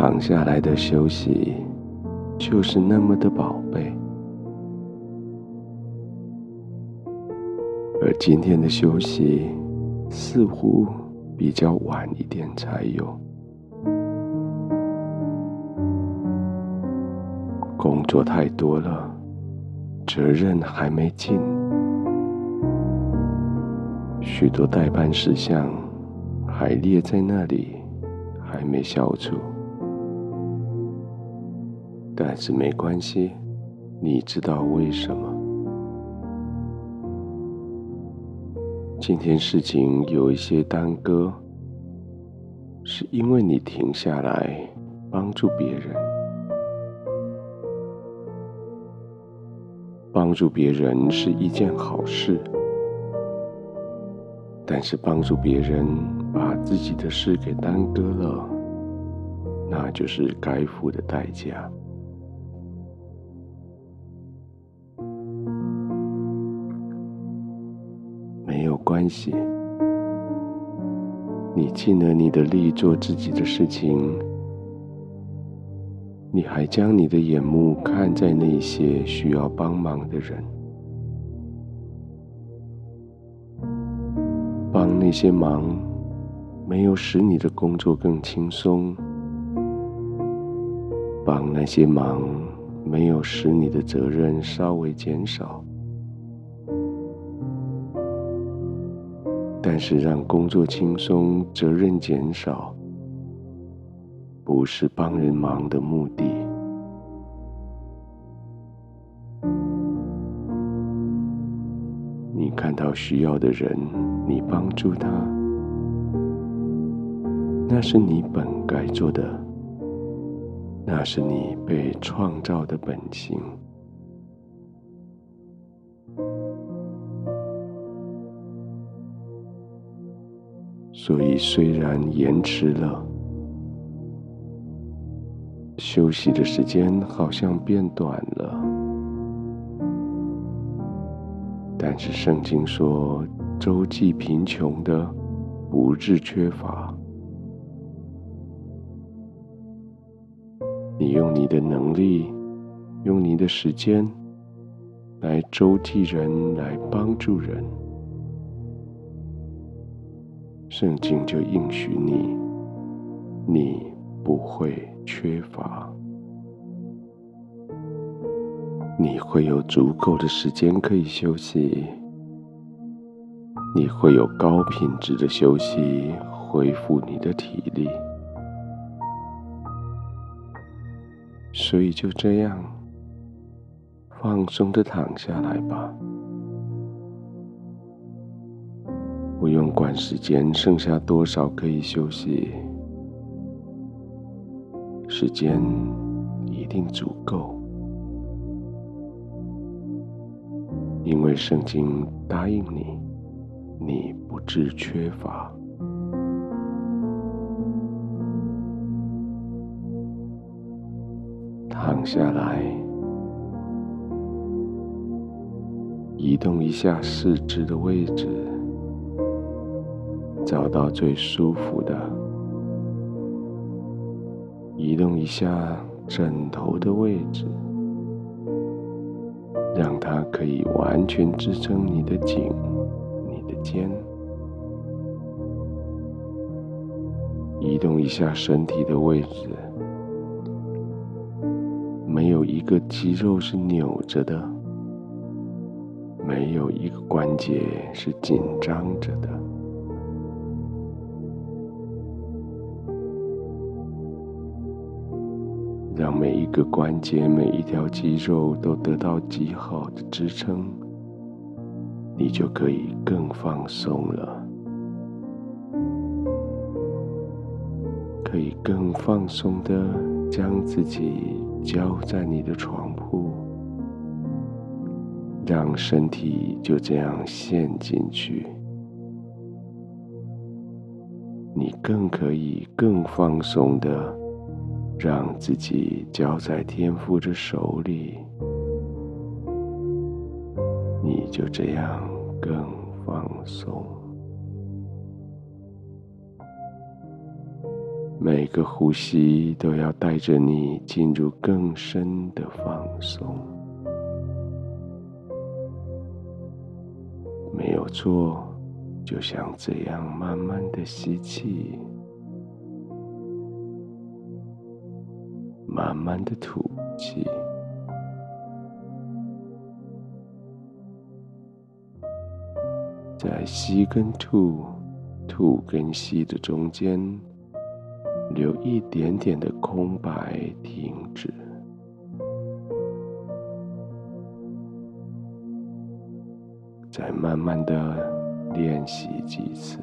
躺下来的休息就是那么的宝贝，而今天的休息似乎比较晚一点才有。工作太多了，责任还没尽，许多待办事项还列在那里，还没消除。但是没关系，你知道为什么？今天事情有一些耽搁，是因为你停下来帮助别人。帮助别人是一件好事，但是帮助别人把自己的事给耽搁了，那就是该付的代价。系，你尽了你的力做自己的事情，你还将你的眼目看在那些需要帮忙的人，帮那些忙，没有使你的工作更轻松，帮那些忙，没有使你的责任稍微减少。是让工作轻松、责任减少，不是帮人忙的目的。你看到需要的人，你帮助他，那是你本该做的，那是你被创造的本性。所以，虽然延迟了，休息的时间好像变短了，但是圣经说，周济贫穷的不致缺乏。你用你的能力，用你的时间来周济人，来帮助人。圣经就应许你，你不会缺乏，你会有足够的时间可以休息，你会有高品质的休息，恢复你的体力，所以就这样放松的躺下来吧。不用管时间剩下多少可以休息，时间一定足够，因为圣经答应你，你不致缺乏。躺下来，移动一下四肢的位置。找到最舒服的，移动一下枕头的位置，让它可以完全支撑你的颈、你的肩。移动一下身体的位置，没有一个肌肉是扭着的，没有一个关节是紧张着的。让每一个关节、每一条肌肉都得到极好的支撑，你就可以更放松了，可以更放松的将自己交在你的床铺，让身体就这样陷进去，你更可以更放松的。让自己交在天父的手里，你就这样更放松。每个呼吸都要带着你进入更深的放松。没有错，就像这样慢慢的吸气，慢慢的吐气。在吸跟吐、吐跟吸的中间，留一点点的空白，停止。再慢慢的练习几次，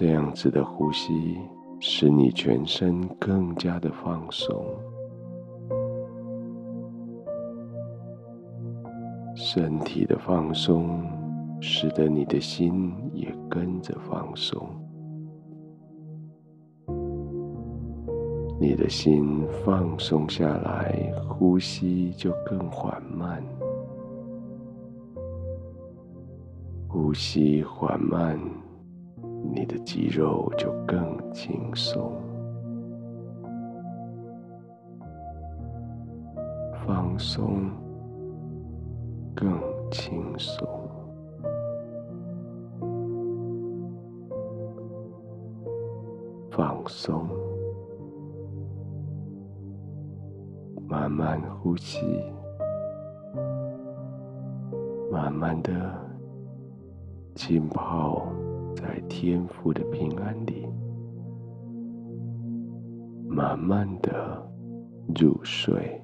这样子的呼吸。使你全身更加的放松，身体的放松使得你的心也跟着放松。你的心放松下来，呼吸就更缓慢，呼吸缓慢。你的肌肉就更轻松，放松，更轻松，放松，慢慢呼吸，慢慢的浸泡。在天父的平安里，慢慢的入睡。